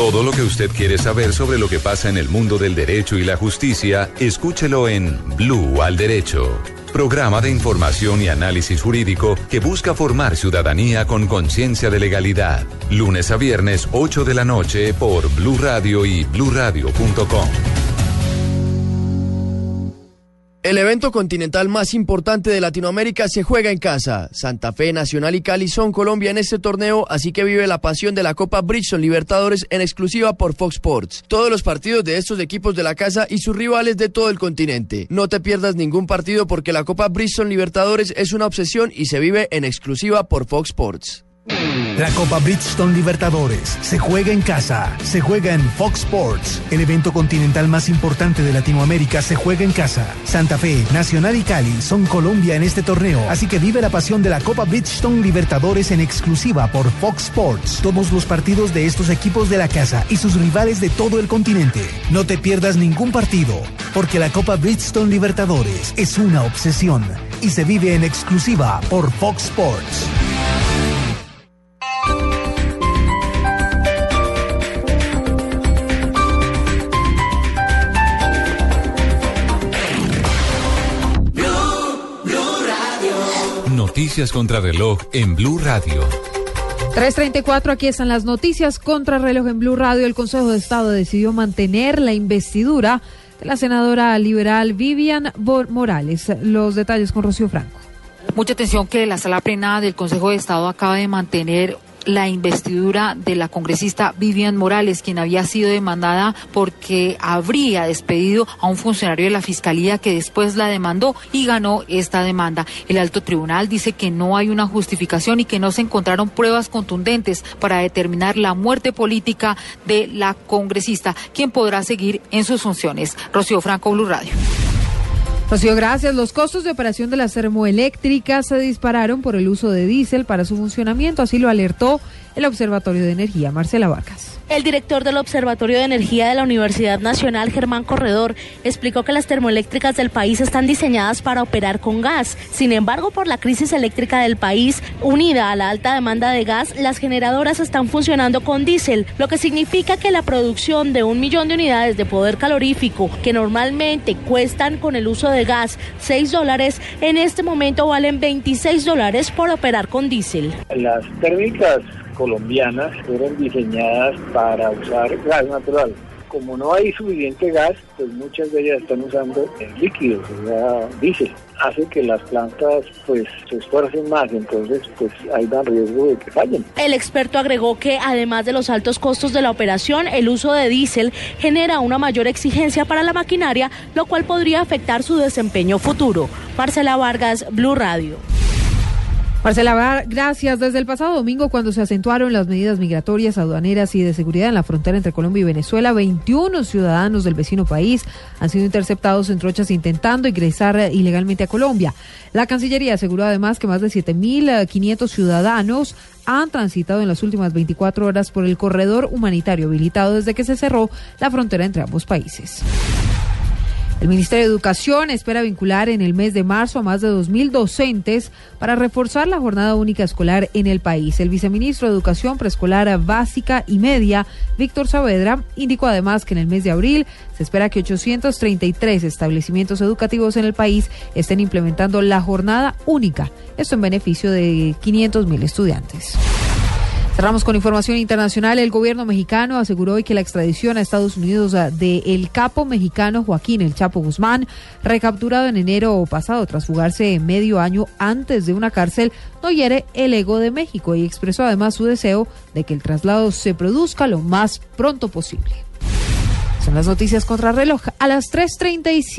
Todo lo que usted quiere saber sobre lo que pasa en el mundo del derecho y la justicia, escúchelo en Blue al Derecho. Programa de información y análisis jurídico que busca formar ciudadanía con conciencia de legalidad. Lunes a viernes, 8 de la noche por Blue Radio y bluradio.com. El evento continental más importante de Latinoamérica se juega en casa. Santa Fe, Nacional y Cali son Colombia en este torneo, así que vive la pasión de la Copa Bridgestone Libertadores en exclusiva por Fox Sports. Todos los partidos de estos equipos de la casa y sus rivales de todo el continente. No te pierdas ningún partido porque la Copa Bridgestone Libertadores es una obsesión y se vive en exclusiva por Fox Sports. La Copa Bridgestone Libertadores se juega en casa, se juega en Fox Sports. El evento continental más importante de Latinoamérica se juega en casa. Santa Fe, Nacional y Cali son Colombia en este torneo, así que vive la pasión de la Copa Bridgestone Libertadores en exclusiva por Fox Sports. Todos los partidos de estos equipos de la casa y sus rivales de todo el continente. No te pierdas ningún partido, porque la Copa Bridgestone Libertadores es una obsesión y se vive en exclusiva por Fox Sports. Noticias contra reloj en Blue Radio. 334, aquí están las noticias contra reloj en Blue Radio. El Consejo de Estado decidió mantener la investidura de la senadora liberal Vivian Morales. Los detalles con Rocío Franco. Mucha atención que la sala plena del Consejo de Estado acaba de mantener la investidura de la congresista Vivian Morales, quien había sido demandada porque habría despedido a un funcionario de la Fiscalía que después la demandó y ganó esta demanda. El alto tribunal dice que no hay una justificación y que no se encontraron pruebas contundentes para determinar la muerte política de la congresista, quien podrá seguir en sus funciones. Rocío Franco, Blue Radio. Rocío, gracias. Los costos de operación de las termoeléctricas se dispararon por el uso de diésel para su funcionamiento, así lo alertó el Observatorio de Energía. Marcela Vargas. El director del Observatorio de Energía de la Universidad Nacional, Germán Corredor, explicó que las termoeléctricas del país están diseñadas para operar con gas. Sin embargo, por la crisis eléctrica del país, unida a la alta demanda de gas, las generadoras están funcionando con diésel, lo que significa que la producción de un millón de unidades de poder calorífico, que normalmente cuestan con el uso de gas 6 dólares, en este momento valen 26 dólares por operar con diésel. Las térmicas colombianas fueron diseñadas para usar gas natural. Como no hay suficiente gas, pues muchas de ellas están usando líquidos, o sea, diésel. Hace que las plantas pues se esfuercen más, entonces pues hay dan riesgo de que fallen. El experto agregó que además de los altos costos de la operación, el uso de diésel genera una mayor exigencia para la maquinaria, lo cual podría afectar su desempeño futuro. Marcela Vargas, Blue Radio. Marcela, gracias. Desde el pasado domingo, cuando se acentuaron las medidas migratorias, aduaneras y de seguridad en la frontera entre Colombia y Venezuela, 21 ciudadanos del vecino país han sido interceptados en trochas intentando ingresar ilegalmente a Colombia. La Cancillería aseguró además que más de 7.500 ciudadanos han transitado en las últimas 24 horas por el corredor humanitario habilitado desde que se cerró la frontera entre ambos países. El Ministerio de Educación espera vincular en el mes de marzo a más de 2.000 docentes para reforzar la jornada única escolar en el país. El viceministro de Educación Preescolar Básica y Media, Víctor Saavedra, indicó además que en el mes de abril se espera que 833 establecimientos educativos en el país estén implementando la jornada única, esto en beneficio de 500.000 estudiantes. Cerramos con información internacional. El gobierno mexicano aseguró hoy que la extradición a Estados Unidos ah, del capo mexicano Joaquín El Chapo Guzmán, recapturado en enero pasado tras fugarse medio año antes de una cárcel, no hiere el ego de México y expresó además su deseo de que el traslado se produzca lo más pronto posible. Son las noticias contra reloj a las 3.37.